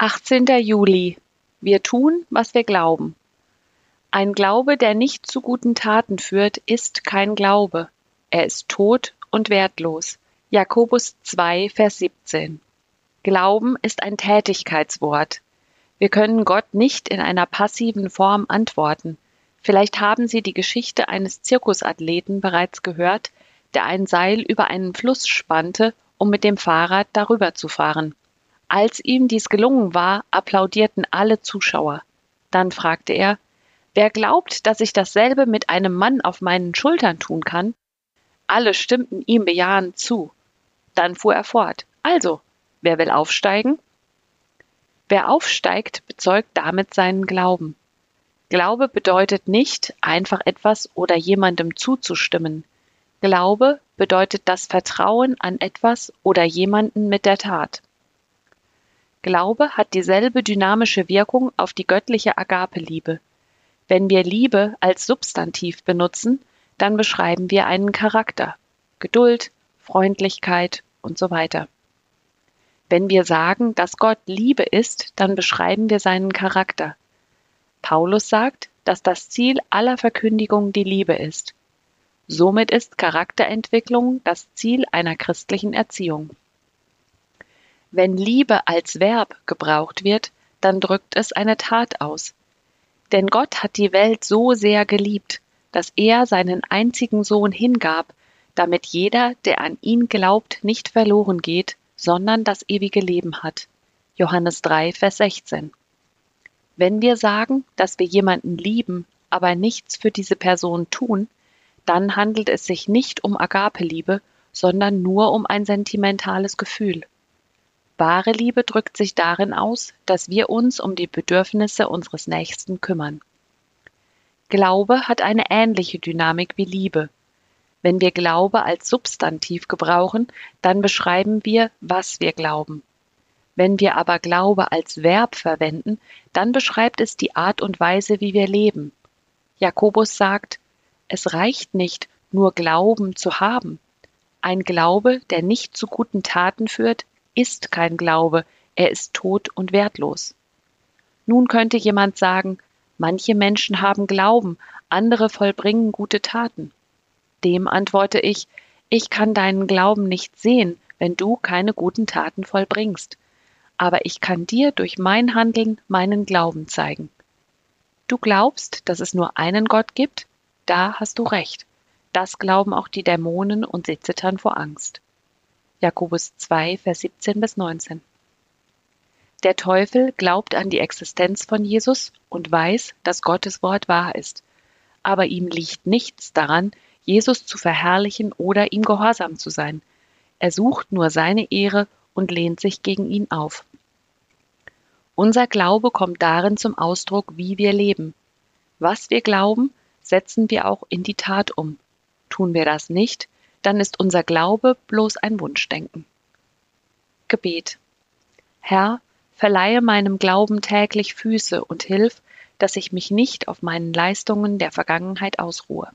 18. Juli. Wir tun, was wir glauben. Ein Glaube, der nicht zu guten Taten führt, ist kein Glaube. Er ist tot und wertlos. Jakobus 2, Vers 17. Glauben ist ein Tätigkeitswort. Wir können Gott nicht in einer passiven Form antworten. Vielleicht haben Sie die Geschichte eines Zirkusathleten bereits gehört, der ein Seil über einen Fluss spannte, um mit dem Fahrrad darüber zu fahren. Als ihm dies gelungen war, applaudierten alle Zuschauer. Dann fragte er, wer glaubt, dass ich dasselbe mit einem Mann auf meinen Schultern tun kann? Alle stimmten ihm bejahend zu. Dann fuhr er fort. Also, wer will aufsteigen? Wer aufsteigt, bezeugt damit seinen Glauben. Glaube bedeutet nicht, einfach etwas oder jemandem zuzustimmen. Glaube bedeutet das Vertrauen an etwas oder jemanden mit der Tat. Glaube hat dieselbe dynamische Wirkung auf die göttliche Agape-Liebe. Wenn wir Liebe als Substantiv benutzen, dann beschreiben wir einen Charakter, Geduld, Freundlichkeit und so weiter. Wenn wir sagen, dass Gott Liebe ist, dann beschreiben wir seinen Charakter. Paulus sagt, dass das Ziel aller Verkündigung die Liebe ist. Somit ist Charakterentwicklung das Ziel einer christlichen Erziehung. Wenn Liebe als Verb gebraucht wird, dann drückt es eine Tat aus. Denn Gott hat die Welt so sehr geliebt, dass er seinen einzigen Sohn hingab, damit jeder, der an ihn glaubt, nicht verloren geht, sondern das ewige Leben hat. Johannes 3, Vers 16. Wenn wir sagen, dass wir jemanden lieben, aber nichts für diese Person tun, dann handelt es sich nicht um Agape-Liebe, sondern nur um ein sentimentales Gefühl. Wahre Liebe drückt sich darin aus, dass wir uns um die Bedürfnisse unseres Nächsten kümmern. Glaube hat eine ähnliche Dynamik wie Liebe. Wenn wir Glaube als Substantiv gebrauchen, dann beschreiben wir, was wir glauben. Wenn wir aber Glaube als Verb verwenden, dann beschreibt es die Art und Weise, wie wir leben. Jakobus sagt, es reicht nicht, nur Glauben zu haben. Ein Glaube, der nicht zu guten Taten führt, ist kein Glaube, er ist tot und wertlos. Nun könnte jemand sagen, manche Menschen haben Glauben, andere vollbringen gute Taten. Dem antworte ich, ich kann deinen Glauben nicht sehen, wenn du keine guten Taten vollbringst, aber ich kann dir durch mein Handeln meinen Glauben zeigen. Du glaubst, dass es nur einen Gott gibt? Da hast du recht. Das glauben auch die Dämonen und sie zittern vor Angst. Jakobus 2, Vers 17 bis 19. Der Teufel glaubt an die Existenz von Jesus und weiß, dass Gottes Wort wahr ist. Aber ihm liegt nichts daran, Jesus zu verherrlichen oder ihm gehorsam zu sein. Er sucht nur seine Ehre und lehnt sich gegen ihn auf. Unser Glaube kommt darin zum Ausdruck, wie wir leben. Was wir glauben, setzen wir auch in die Tat um. Tun wir das nicht, dann ist unser Glaube bloß ein Wunschdenken. Gebet. Herr, verleihe meinem Glauben täglich Füße und hilf, dass ich mich nicht auf meinen Leistungen der Vergangenheit ausruhe.